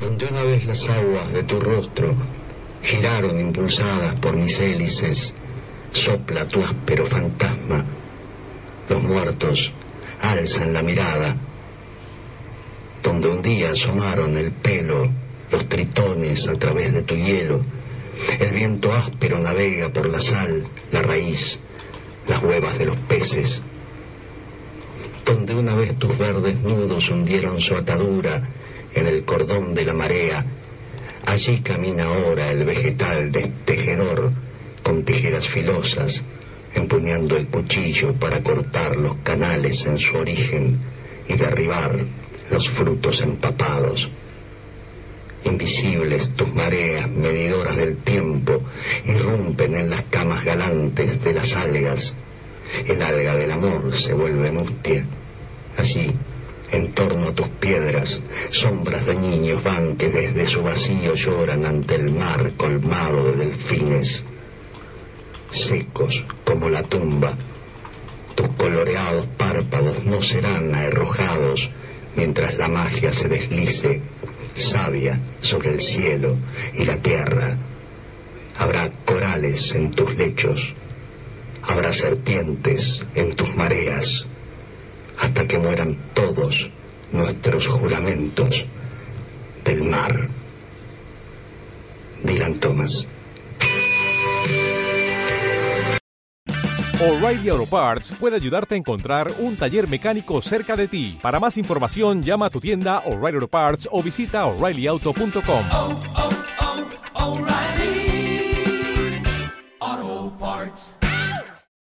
Donde una vez las aguas de tu rostro giraron impulsadas por mis hélices, sopla tu áspero fantasma. Los muertos alzan la mirada, donde un día asomaron el pelo los tritones a través de tu hielo. El viento áspero navega por la sal, la raíz, las huevas de los peces. Donde una vez tus verdes nudos hundieron su atadura en el cordón de la marea, allí camina ahora el vegetal destejedor con tijeras filosas, empuñando el cuchillo para cortar los canales en su origen y derribar los frutos empapados. Invisibles tus mareas medidoras del tiempo irrumpen en las camas galantes de las algas. El alga del amor se vuelve mustia. Allí, en torno a tus piedras, sombras de niños van que desde su vacío lloran ante el mar colmado de delfines. Secos como la tumba, tus coloreados párpados no serán arrojados mientras la magia se deslice sabia sobre el cielo y la tierra. Habrá corales en tus lechos, habrá serpientes en tus mareas, hasta que mueran todos nuestros juramentos del mar. Dylan Thomas. O'Reilly Auto Parts puede ayudarte a encontrar un taller mecánico cerca de ti. Para más información, llama a tu tienda O'Reilly Auto Parts o visita oreillyauto.com. oh, oh, O'Reilly